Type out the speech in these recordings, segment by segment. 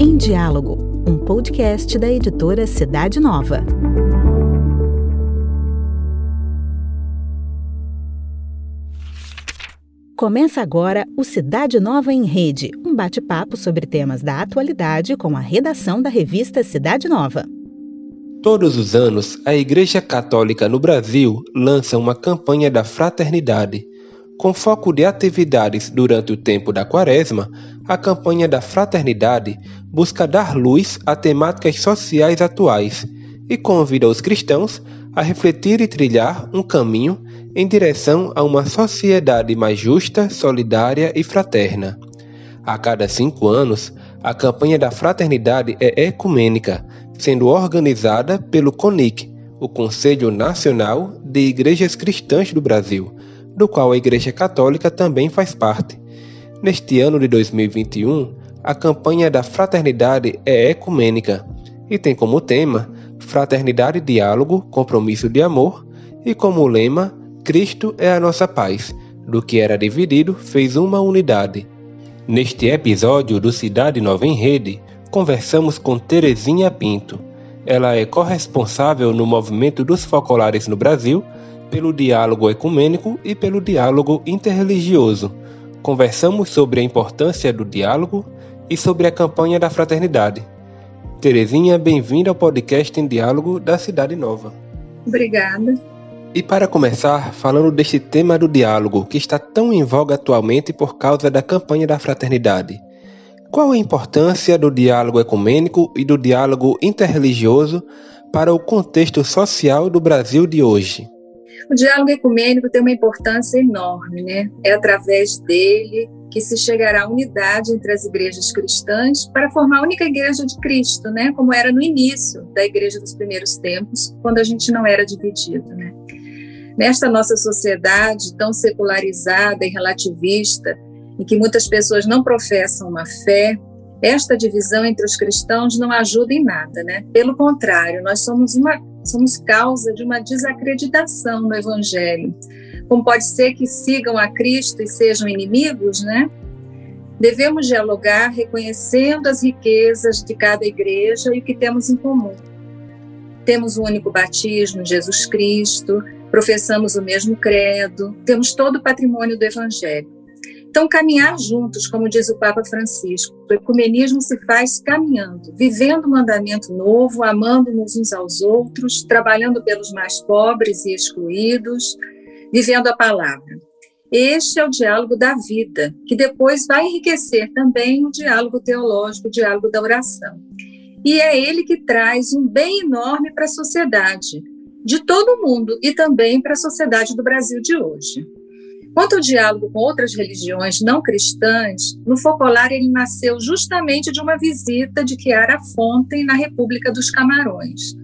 Em Diálogo, um podcast da editora Cidade Nova. Começa agora o Cidade Nova em Rede, um bate-papo sobre temas da atualidade com a redação da revista Cidade Nova. Todos os anos, a Igreja Católica no Brasil lança uma campanha da fraternidade. Com foco de atividades durante o tempo da Quaresma, a campanha da fraternidade busca dar luz a temáticas sociais atuais e convida os cristãos a refletir e trilhar um caminho em direção a uma sociedade mais justa, solidária e fraterna. A cada cinco anos, a campanha da fraternidade é ecumênica, sendo organizada pelo CONIC, o Conselho Nacional de Igrejas Cristãs do Brasil, do qual a Igreja Católica também faz parte. Neste ano de 2021, a campanha da fraternidade é ecumênica e tem como tema Fraternidade, Diálogo, Compromisso de Amor e como lema Cristo é a nossa paz. Do que era dividido, fez uma unidade. Neste episódio do Cidade Nova em Rede, conversamos com Terezinha Pinto. Ela é corresponsável no movimento dos focolares no Brasil, pelo diálogo ecumênico e pelo diálogo interreligioso. Conversamos sobre a importância do diálogo e sobre a campanha da fraternidade. Terezinha, bem-vinda ao podcast em Diálogo da Cidade Nova. Obrigada. E para começar, falando deste tema do diálogo que está tão em voga atualmente por causa da campanha da fraternidade. Qual a importância do diálogo ecumênico e do diálogo interreligioso para o contexto social do Brasil de hoje? O diálogo ecumênico tem uma importância enorme, né? É através dele que se chegará à unidade entre as igrejas cristãs para formar a única igreja de Cristo, né? Como era no início da igreja dos primeiros tempos, quando a gente não era dividido, né? Nesta nossa sociedade tão secularizada e relativista, em que muitas pessoas não professam uma fé, esta divisão entre os cristãos não ajuda em nada, né? Pelo contrário, nós somos uma somos causa de uma desacreditação no evangelho. Como pode ser que sigam a Cristo e sejam inimigos, né? Devemos dialogar reconhecendo as riquezas de cada igreja e o que temos em comum. Temos o um único batismo, Jesus Cristo, professamos o mesmo credo, temos todo o patrimônio do Evangelho. Então, caminhar juntos, como diz o Papa Francisco, o ecumenismo se faz caminhando, vivendo o mandamento novo, amando-nos uns aos outros, trabalhando pelos mais pobres e excluídos, vivendo a palavra. Este é o diálogo da vida, que depois vai enriquecer também o diálogo teológico, o diálogo da oração. E é ele que traz um bem enorme para a sociedade, de todo o mundo e também para a sociedade do Brasil de hoje. Quanto ao diálogo com outras religiões não cristãs, no Focolar ele nasceu justamente de uma visita de Chiara Fonten na República dos Camarões,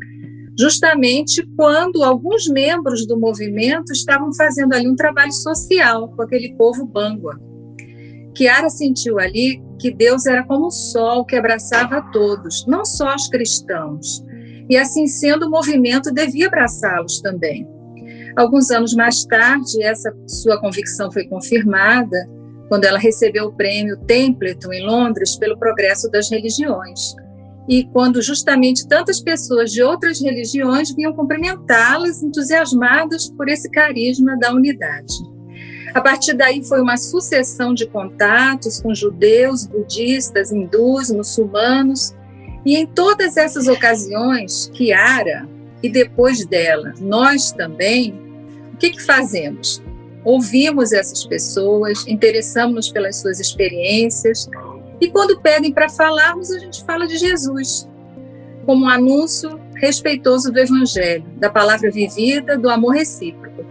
justamente quando alguns membros do movimento estavam fazendo ali um trabalho social com aquele povo bangua. Chiara sentiu ali que Deus era como o sol que abraçava a todos, não só os cristãos, e assim sendo, o movimento devia abraçá-los também. Alguns anos mais tarde, essa sua convicção foi confirmada quando ela recebeu o prêmio Templeton em Londres pelo progresso das religiões. E quando justamente tantas pessoas de outras religiões vinham cumprimentá-las, entusiasmadas por esse carisma da unidade. A partir daí foi uma sucessão de contatos com judeus, budistas, hindus, muçulmanos, e em todas essas ocasiões, Kiara, e depois dela, nós também, que, que fazemos? Ouvimos essas pessoas, interessamos-nos pelas suas experiências, e quando pedem para falarmos, a gente fala de Jesus, como um anúncio respeitoso do Evangelho, da palavra vivida, do amor recíproco.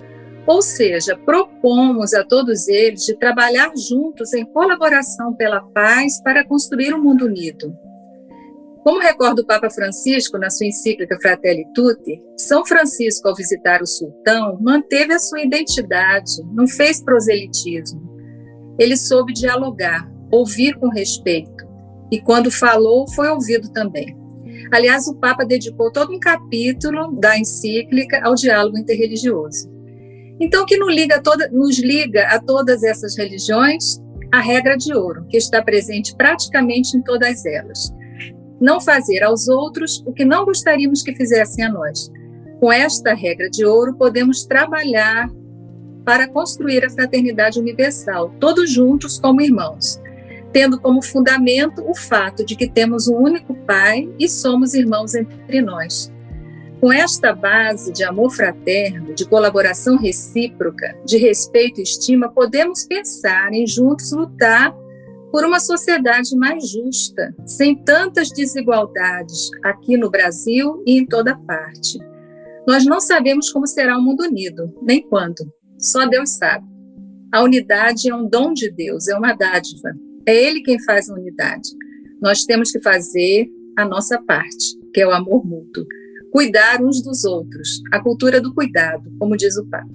Ou seja, propomos a todos eles de trabalhar juntos em colaboração pela paz para construir um mundo unido. Como recorda o Papa Francisco na sua encíclica Fratelli Tutti, São Francisco, ao visitar o sultão, manteve a sua identidade, não fez proselitismo. Ele soube dialogar, ouvir com respeito, e quando falou, foi ouvido também. Aliás, o Papa dedicou todo um capítulo da encíclica ao diálogo interreligioso. Então, que nos liga, toda, nos liga a todas essas religiões a regra de ouro, que está presente praticamente em todas elas. Não fazer aos outros o que não gostaríamos que fizessem a nós. Com esta regra de ouro, podemos trabalhar para construir a fraternidade universal, todos juntos como irmãos, tendo como fundamento o fato de que temos um único Pai e somos irmãos entre nós. Com esta base de amor fraterno, de colaboração recíproca, de respeito e estima, podemos pensar em juntos lutar por uma sociedade mais justa, sem tantas desigualdades aqui no Brasil e em toda parte. Nós não sabemos como será o mundo unido, nem quando. Só Deus sabe. A unidade é um dom de Deus, é uma dádiva. É Ele quem faz a unidade. Nós temos que fazer a nossa parte, que é o amor mútuo cuidar uns dos outros, a cultura do cuidado, como diz o Papa.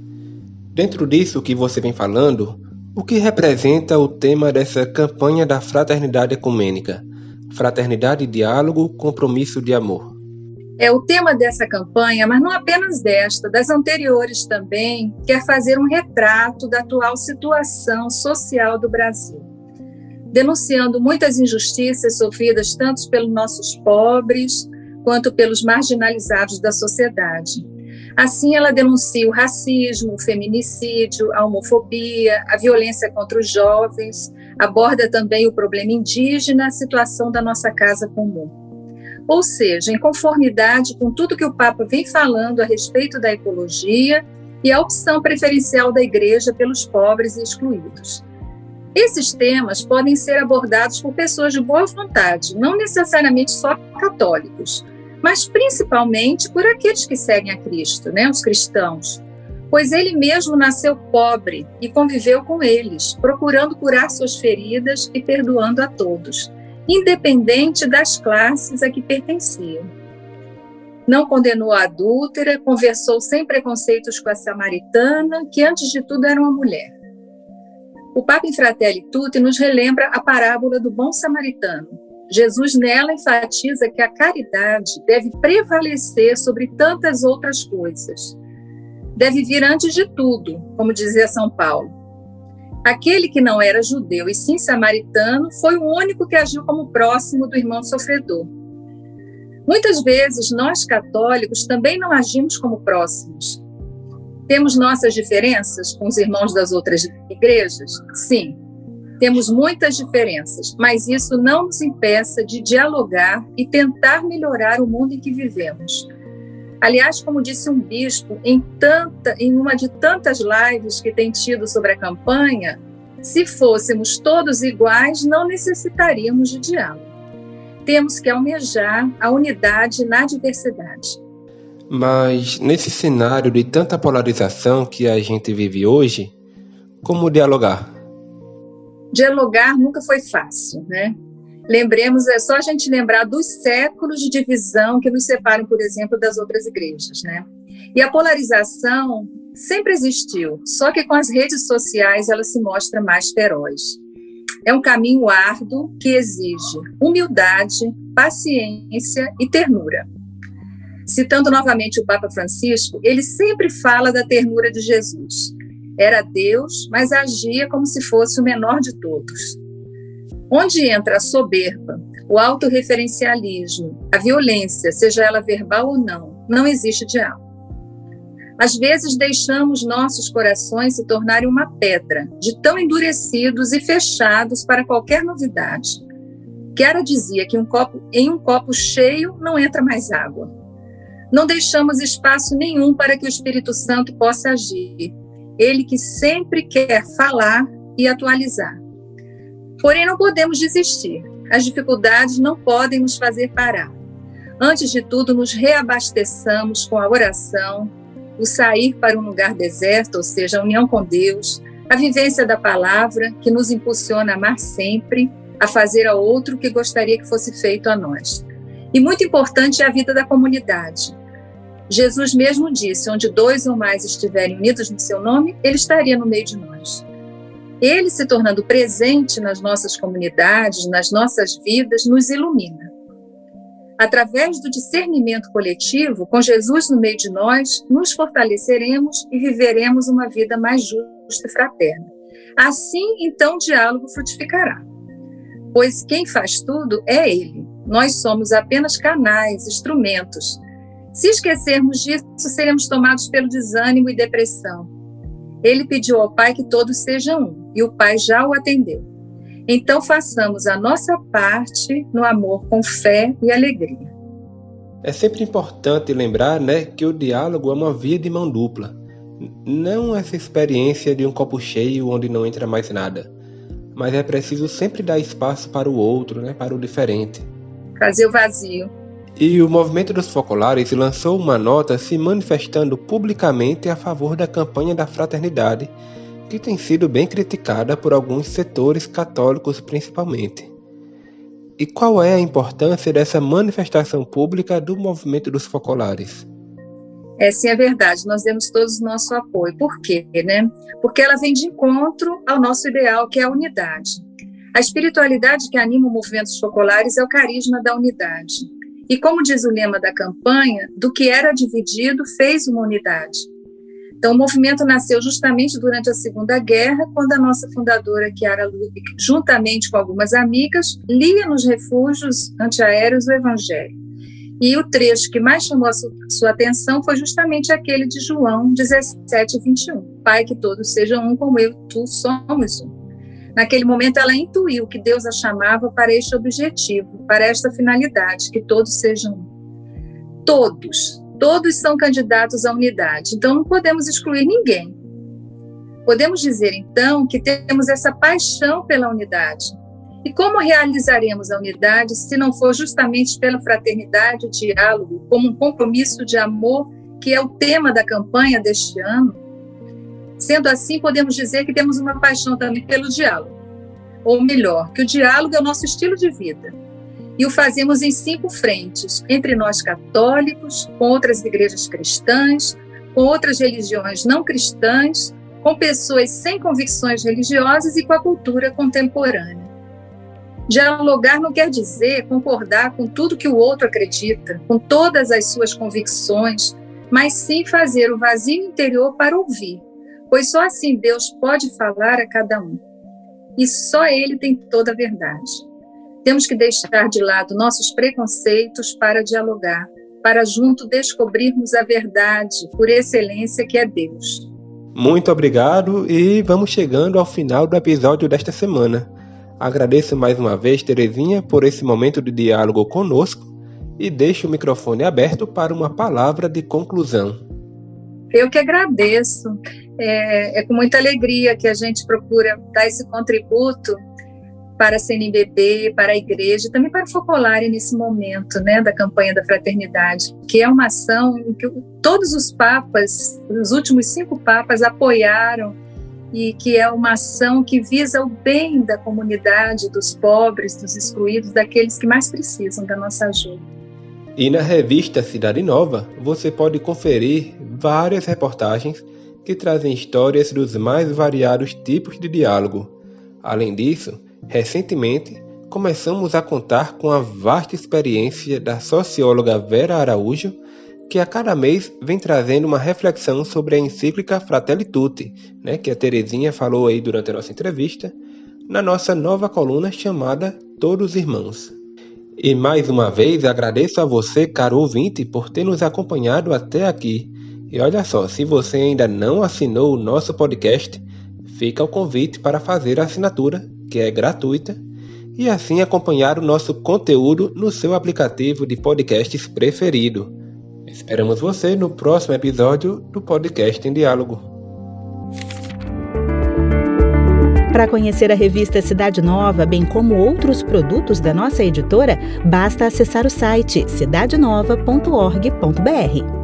Dentro disso que você vem falando, o que representa o tema dessa campanha da fraternidade ecumênica? Fraternidade, diálogo, compromisso de amor. É o tema dessa campanha, mas não apenas desta, das anteriores também, quer fazer um retrato da atual situação social do Brasil, denunciando muitas injustiças sofridas tanto pelos nossos pobres, quanto pelos marginalizados da sociedade. Assim, ela denuncia o racismo, o feminicídio, a homofobia, a violência contra os jovens, aborda também o problema indígena, a situação da nossa casa comum. Ou seja, em conformidade com tudo que o Papa vem falando a respeito da ecologia e a opção preferencial da Igreja pelos pobres e excluídos. Esses temas podem ser abordados por pessoas de boa vontade, não necessariamente só católicos, mas principalmente por aqueles que seguem a Cristo, né, os cristãos. Pois ele mesmo nasceu pobre e conviveu com eles, procurando curar suas feridas e perdoando a todos, independente das classes a que pertenciam. Não condenou a adúltera, conversou sem preconceitos com a samaritana, que antes de tudo era uma mulher. O Papa em Fratelli Tutti nos relembra a parábola do bom samaritano, Jesus nela enfatiza que a caridade deve prevalecer sobre tantas outras coisas. Deve vir antes de tudo, como dizia São Paulo. Aquele que não era judeu e sim samaritano foi o único que agiu como próximo do irmão sofredor. Muitas vezes nós católicos também não agimos como próximos. Temos nossas diferenças com os irmãos das outras igrejas? Sim, temos muitas diferenças, mas isso não nos impeça de dialogar e tentar melhorar o mundo em que vivemos. Aliás, como disse um bispo em, tanta, em uma de tantas lives que tem tido sobre a campanha, se fôssemos todos iguais, não necessitaríamos de diálogo. Temos que almejar a unidade na diversidade. Mas nesse cenário de tanta polarização que a gente vive hoje, como dialogar? Dialogar nunca foi fácil, né? Lembremos, é só a gente lembrar dos séculos de divisão que nos separam, por exemplo, das outras igrejas, né? E a polarização sempre existiu, só que com as redes sociais ela se mostra mais feroz. É um caminho árduo que exige humildade, paciência e ternura. Citando novamente o Papa Francisco, ele sempre fala da ternura de Jesus. Era Deus, mas agia como se fosse o menor de todos. Onde entra a soberba, o autorreferencialismo, a violência, seja ela verbal ou não, não existe diálogo. Às vezes deixamos nossos corações se tornarem uma pedra, de tão endurecidos e fechados para qualquer novidade. Chiara dizia que um copo, em um copo cheio não entra mais água. Não deixamos espaço nenhum para que o Espírito Santo possa agir, ele que sempre quer falar e atualizar. Porém, não podemos desistir. As dificuldades não podem nos fazer parar. Antes de tudo, nos reabasteçamos com a oração, o sair para um lugar deserto, ou seja, a união com Deus, a vivência da palavra, que nos impulsiona a amar sempre, a fazer ao outro o que gostaria que fosse feito a nós. E muito importante é a vida da comunidade. Jesus mesmo disse: onde dois ou mais estiverem unidos no seu nome, ele estaria no meio de nós. Ele se tornando presente nas nossas comunidades, nas nossas vidas, nos ilumina. Através do discernimento coletivo, com Jesus no meio de nós, nos fortaleceremos e viveremos uma vida mais justa e fraterna. Assim, então, o diálogo frutificará. Pois quem faz tudo é Ele. Nós somos apenas canais, instrumentos. Se esquecermos disso, seremos tomados pelo desânimo e depressão. Ele pediu ao Pai que todos sejam um, e o Pai já o atendeu. Então façamos a nossa parte no amor com fé e alegria. É sempre importante lembrar né, que o diálogo é uma via de mão dupla. Não essa experiência de um copo cheio onde não entra mais nada. Mas é preciso sempre dar espaço para o outro, né, para o diferente. Fazer o vazio. E o movimento dos focolares lançou uma nota se manifestando publicamente a favor da campanha da fraternidade que tem sido bem criticada por alguns setores católicos principalmente. E qual é a importância dessa manifestação pública do movimento dos focolares? É sim, é verdade. Nós demos todos o nosso apoio. Por quê, né? Porque ela vem de encontro ao nosso ideal, que é a unidade. A espiritualidade que anima o movimento dos focolares é o carisma da unidade. E como diz o lema da campanha, do que era dividido fez uma unidade. Então, o movimento nasceu justamente durante a Segunda Guerra, quando a nossa fundadora, Chiara Ludwig, juntamente com algumas amigas, lia nos refúgios antiaéreos o Evangelho. E o trecho que mais chamou a sua atenção foi justamente aquele de João 17, 21. Pai, que todos sejam um como eu, tu somos um. Naquele momento, ela intuiu que Deus a chamava para este objetivo, para esta finalidade, que todos sejam um. Todos, Todos são candidatos à unidade, então não podemos excluir ninguém. Podemos dizer, então, que temos essa paixão pela unidade. E como realizaremos a unidade se não for justamente pela fraternidade e diálogo, como um compromisso de amor, que é o tema da campanha deste ano? Sendo assim, podemos dizer que temos uma paixão também pelo diálogo. Ou melhor, que o diálogo é o nosso estilo de vida e o fazemos em cinco frentes: entre nós católicos, com outras igrejas cristãs, com outras religiões não cristãs, com pessoas sem convicções religiosas e com a cultura contemporânea. Dialogar não quer dizer concordar com tudo que o outro acredita, com todas as suas convicções, mas sim fazer o vazio interior para ouvir, pois só assim Deus pode falar a cada um. E só Ele tem toda a verdade. Temos que deixar de lado nossos preconceitos para dialogar, para junto descobrirmos a verdade por excelência que é Deus. Muito obrigado e vamos chegando ao final do episódio desta semana. Agradeço mais uma vez, Terezinha, por esse momento de diálogo conosco e deixo o microfone aberto para uma palavra de conclusão. Eu que agradeço. É, é com muita alegria que a gente procura dar esse contributo para a CNBB, para a igreja, também para o Focolare nesse momento, né, da campanha da fraternidade, que é uma ação que todos os papas, os últimos cinco papas apoiaram e que é uma ação que visa o bem da comunidade, dos pobres, dos excluídos, daqueles que mais precisam da nossa ajuda. E na revista Cidade Nova, você pode conferir várias reportagens que trazem histórias dos mais variados tipos de diálogo. Além disso, Recentemente, começamos a contar com a vasta experiência da socióloga Vera Araújo, que a cada mês vem trazendo uma reflexão sobre a encíclica Fratelli Tutti, né, que a Terezinha falou aí durante a nossa entrevista, na nossa nova coluna chamada Todos Irmãos. E mais uma vez agradeço a você, caro ouvinte, por ter nos acompanhado até aqui. E olha só, se você ainda não assinou o nosso podcast, fica o convite para fazer a assinatura que é gratuita, e assim acompanhar o nosso conteúdo no seu aplicativo de podcasts preferido. Esperamos você no próximo episódio do Podcast em Diálogo. Para conhecer a revista Cidade Nova, bem como outros produtos da nossa editora, basta acessar o site cidadenova.org.br.